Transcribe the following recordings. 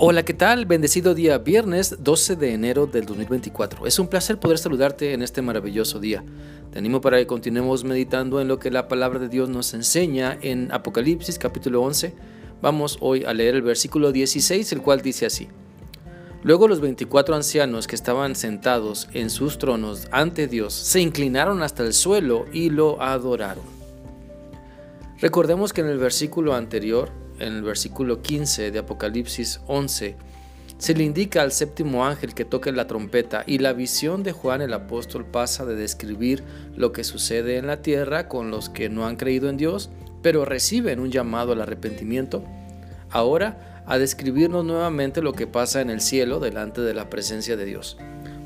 Hola, ¿qué tal? Bendecido día viernes 12 de enero del 2024. Es un placer poder saludarte en este maravilloso día. Te animo para que continuemos meditando en lo que la palabra de Dios nos enseña en Apocalipsis capítulo 11. Vamos hoy a leer el versículo 16, el cual dice así. Luego los 24 ancianos que estaban sentados en sus tronos ante Dios se inclinaron hasta el suelo y lo adoraron. Recordemos que en el versículo anterior en el versículo 15 de Apocalipsis 11, se le indica al séptimo ángel que toque la trompeta y la visión de Juan el apóstol pasa de describir lo que sucede en la tierra con los que no han creído en Dios, pero reciben un llamado al arrepentimiento, ahora a describirnos nuevamente lo que pasa en el cielo delante de la presencia de Dios.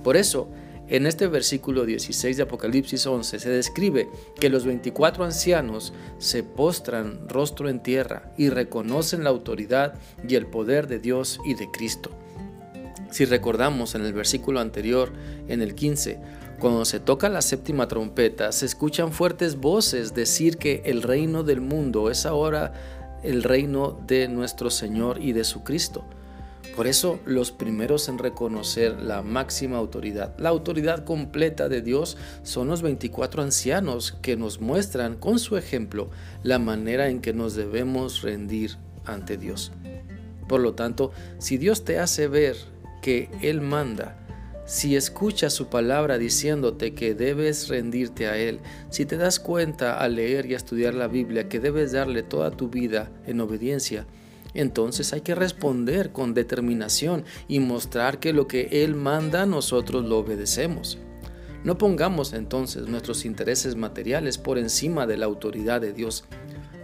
Por eso, en este versículo 16 de Apocalipsis 11 se describe que los 24 ancianos se postran rostro en tierra y reconocen la autoridad y el poder de Dios y de Cristo. Si recordamos en el versículo anterior, en el 15, cuando se toca la séptima trompeta, se escuchan fuertes voces decir que el reino del mundo es ahora el reino de nuestro Señor y de su Cristo. Por eso los primeros en reconocer la máxima autoridad, la autoridad completa de Dios, son los 24 ancianos que nos muestran con su ejemplo la manera en que nos debemos rendir ante Dios. Por lo tanto, si Dios te hace ver que Él manda, si escuchas su palabra diciéndote que debes rendirte a Él, si te das cuenta al leer y estudiar la Biblia que debes darle toda tu vida en obediencia, entonces hay que responder con determinación y mostrar que lo que Él manda nosotros lo obedecemos. No pongamos entonces nuestros intereses materiales por encima de la autoridad de Dios.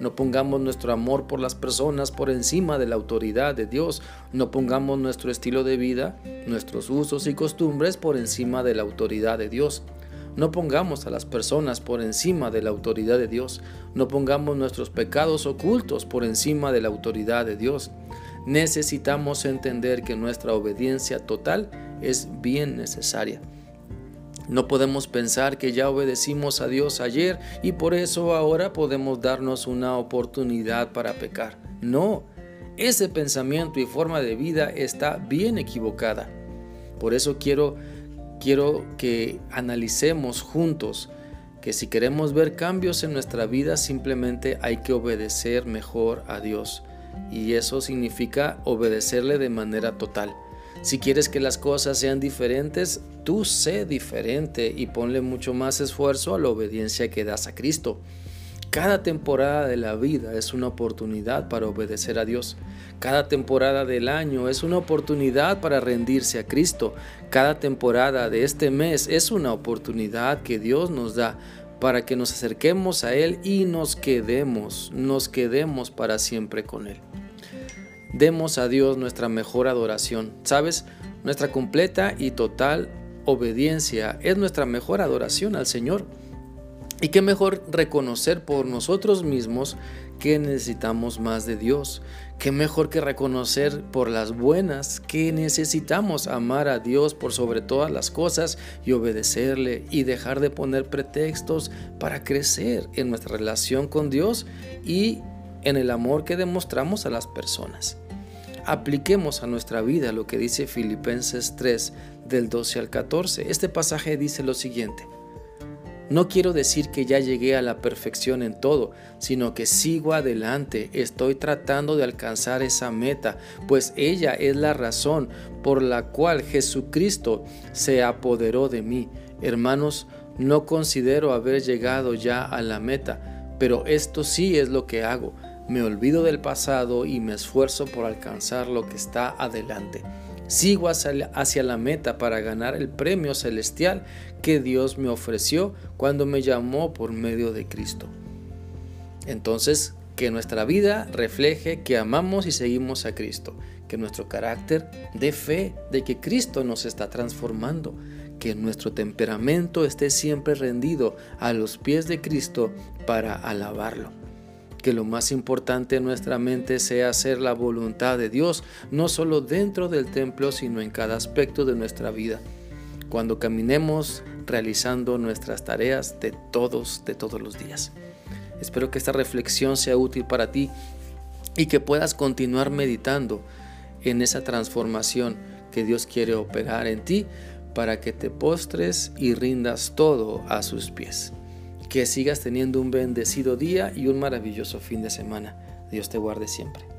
No pongamos nuestro amor por las personas por encima de la autoridad de Dios. No pongamos nuestro estilo de vida, nuestros usos y costumbres por encima de la autoridad de Dios. No pongamos a las personas por encima de la autoridad de Dios. No pongamos nuestros pecados ocultos por encima de la autoridad de Dios. Necesitamos entender que nuestra obediencia total es bien necesaria. No podemos pensar que ya obedecimos a Dios ayer y por eso ahora podemos darnos una oportunidad para pecar. No, ese pensamiento y forma de vida está bien equivocada. Por eso quiero quiero que analicemos juntos que si queremos ver cambios en nuestra vida simplemente hay que obedecer mejor a Dios. Y eso significa obedecerle de manera total. Si quieres que las cosas sean diferentes, tú sé diferente y ponle mucho más esfuerzo a la obediencia que das a Cristo. Cada temporada de la vida es una oportunidad para obedecer a Dios. Cada temporada del año es una oportunidad para rendirse a Cristo. Cada temporada de este mes es una oportunidad que Dios nos da para que nos acerquemos a Él y nos quedemos, nos quedemos para siempre con Él. Demos a Dios nuestra mejor adoración. ¿Sabes? Nuestra completa y total obediencia es nuestra mejor adoración al Señor. Y qué mejor reconocer por nosotros mismos que necesitamos más de Dios. Qué mejor que reconocer por las buenas que necesitamos amar a Dios por sobre todas las cosas y obedecerle y dejar de poner pretextos para crecer en nuestra relación con Dios y en el amor que demostramos a las personas. Apliquemos a nuestra vida lo que dice Filipenses 3 del 12 al 14. Este pasaje dice lo siguiente. No quiero decir que ya llegué a la perfección en todo, sino que sigo adelante, estoy tratando de alcanzar esa meta, pues ella es la razón por la cual Jesucristo se apoderó de mí. Hermanos, no considero haber llegado ya a la meta, pero esto sí es lo que hago. Me olvido del pasado y me esfuerzo por alcanzar lo que está adelante. Sigo hacia la meta para ganar el premio celestial que Dios me ofreció cuando me llamó por medio de Cristo. Entonces, que nuestra vida refleje que amamos y seguimos a Cristo, que nuestro carácter dé fe de que Cristo nos está transformando, que nuestro temperamento esté siempre rendido a los pies de Cristo para alabarlo que lo más importante en nuestra mente sea hacer la voluntad de Dios, no solo dentro del templo, sino en cada aspecto de nuestra vida. Cuando caminemos realizando nuestras tareas de todos, de todos los días. Espero que esta reflexión sea útil para ti y que puedas continuar meditando en esa transformación que Dios quiere operar en ti para que te postres y rindas todo a sus pies. Que sigas teniendo un bendecido día y un maravilloso fin de semana. Dios te guarde siempre.